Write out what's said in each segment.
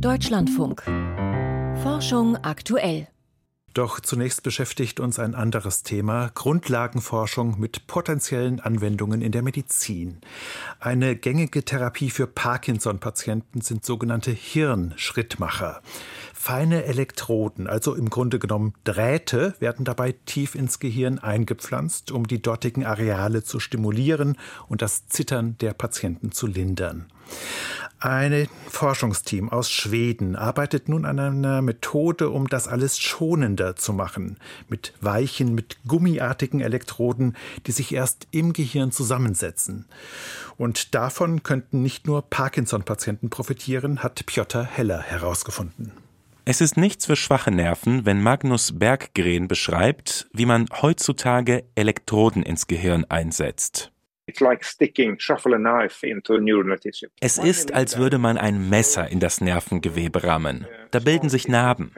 Deutschlandfunk. Forschung aktuell. Doch zunächst beschäftigt uns ein anderes Thema, Grundlagenforschung mit potenziellen Anwendungen in der Medizin. Eine gängige Therapie für Parkinson-Patienten sind sogenannte Hirnschrittmacher. Feine Elektroden, also im Grunde genommen Drähte, werden dabei tief ins Gehirn eingepflanzt, um die dortigen Areale zu stimulieren und das Zittern der Patienten zu lindern. Ein Forschungsteam aus Schweden arbeitet nun an einer Methode, um das alles schonender zu machen. Mit weichen, mit gummiartigen Elektroden, die sich erst im Gehirn zusammensetzen. Und davon könnten nicht nur Parkinson-Patienten profitieren, hat Piotr Heller herausgefunden. Es ist nichts für schwache Nerven, wenn Magnus Berggren beschreibt, wie man heutzutage Elektroden ins Gehirn einsetzt. Es ist, als würde man ein Messer in das Nervengewebe rammen. Da bilden sich Narben.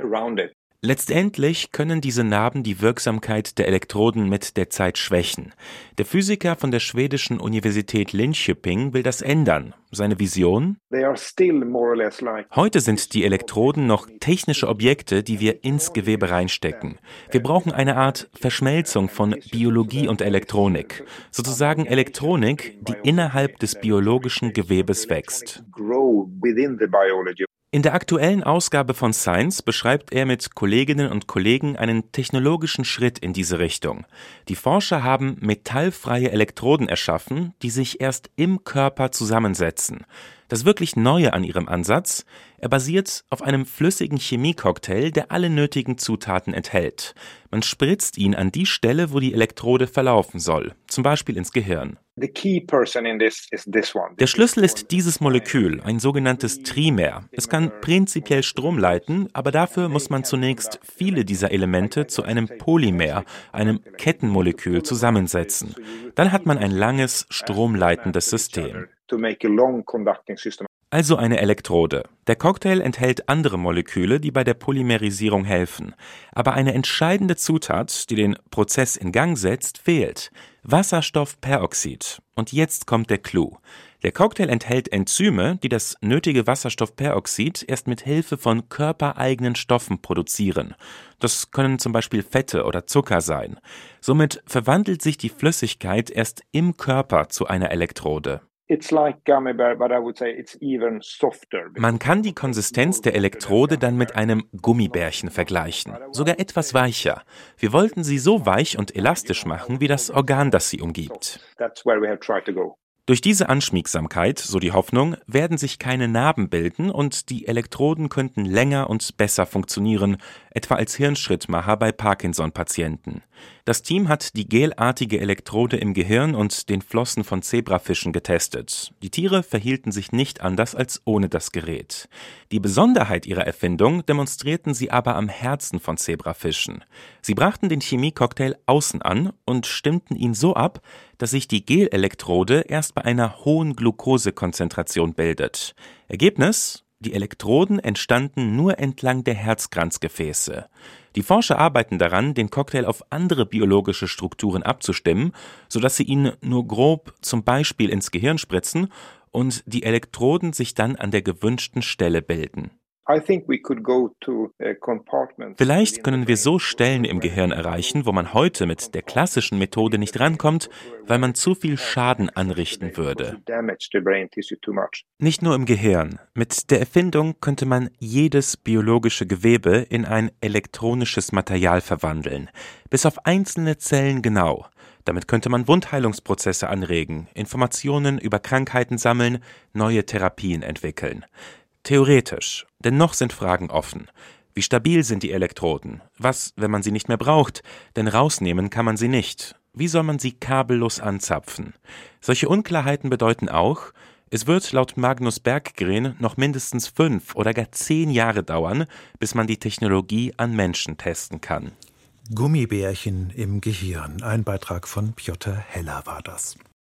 Letztendlich können diese Narben die Wirksamkeit der Elektroden mit der Zeit schwächen. Der Physiker von der schwedischen Universität Linköping will das ändern. Seine Vision? Heute sind die Elektroden noch technische Objekte, die wir ins Gewebe reinstecken. Wir brauchen eine Art Verschmelzung von Biologie und Elektronik. Sozusagen Elektronik, die innerhalb des biologischen Gewebes wächst. In der aktuellen Ausgabe von Science beschreibt er mit Kolleginnen und Kollegen einen technologischen Schritt in diese Richtung. Die Forscher haben metallfreie Elektroden erschaffen, die sich erst im Körper zusammensetzen. Das wirklich Neue an ihrem Ansatz, er basiert auf einem flüssigen Chemiecocktail, der alle nötigen Zutaten enthält. Man spritzt ihn an die Stelle, wo die Elektrode verlaufen soll, zum Beispiel ins Gehirn. Der Schlüssel ist dieses Molekül, ein sogenanntes Trimer. Es kann prinzipiell Strom leiten, aber dafür muss man zunächst viele dieser Elemente zu einem Polymer, einem Kettenmolekül, zusammensetzen. Dann hat man ein langes, stromleitendes System. Also eine Elektrode. Der Cocktail enthält andere Moleküle, die bei der Polymerisierung helfen. Aber eine entscheidende Zutat, die den Prozess in Gang setzt, fehlt. Wasserstoffperoxid. Und jetzt kommt der Clou. Der Cocktail enthält Enzyme, die das nötige Wasserstoffperoxid erst mit Hilfe von körpereigenen Stoffen produzieren. Das können zum Beispiel Fette oder Zucker sein. Somit verwandelt sich die Flüssigkeit erst im Körper zu einer Elektrode. Man kann die Konsistenz der Elektrode dann mit einem Gummibärchen vergleichen, sogar etwas weicher. Wir wollten sie so weich und elastisch machen wie das Organ, das sie umgibt. Durch diese Anschmiegsamkeit, so die Hoffnung, werden sich keine Narben bilden und die Elektroden könnten länger und besser funktionieren, etwa als Hirnschrittmacher bei Parkinson-Patienten. Das Team hat die gelartige Elektrode im Gehirn und den Flossen von Zebrafischen getestet. Die Tiere verhielten sich nicht anders als ohne das Gerät. Die Besonderheit ihrer Erfindung demonstrierten sie aber am Herzen von Zebrafischen. Sie brachten den Chemiecocktail außen an und stimmten ihn so ab, dass sich die Gelelektrode erst bei einer hohen Glukosekonzentration bildet. Ergebnis? Die Elektroden entstanden nur entlang der Herzkranzgefäße. Die Forscher arbeiten daran, den Cocktail auf andere biologische Strukturen abzustimmen, sodass sie ihn nur grob zum Beispiel ins Gehirn spritzen und die Elektroden sich dann an der gewünschten Stelle bilden. Vielleicht können wir so Stellen im Gehirn erreichen, wo man heute mit der klassischen Methode nicht rankommt, weil man zu viel Schaden anrichten würde. Nicht nur im Gehirn. Mit der Erfindung könnte man jedes biologische Gewebe in ein elektronisches Material verwandeln, bis auf einzelne Zellen genau. Damit könnte man Wundheilungsprozesse anregen, Informationen über Krankheiten sammeln, neue Therapien entwickeln. Theoretisch, denn noch sind Fragen offen. Wie stabil sind die Elektroden? Was, wenn man sie nicht mehr braucht? Denn rausnehmen kann man sie nicht. Wie soll man sie kabellos anzapfen? Solche Unklarheiten bedeuten auch, es wird laut Magnus Berggren noch mindestens fünf oder gar zehn Jahre dauern, bis man die Technologie an Menschen testen kann. Gummibärchen im Gehirn. Ein Beitrag von Piotr Heller war das.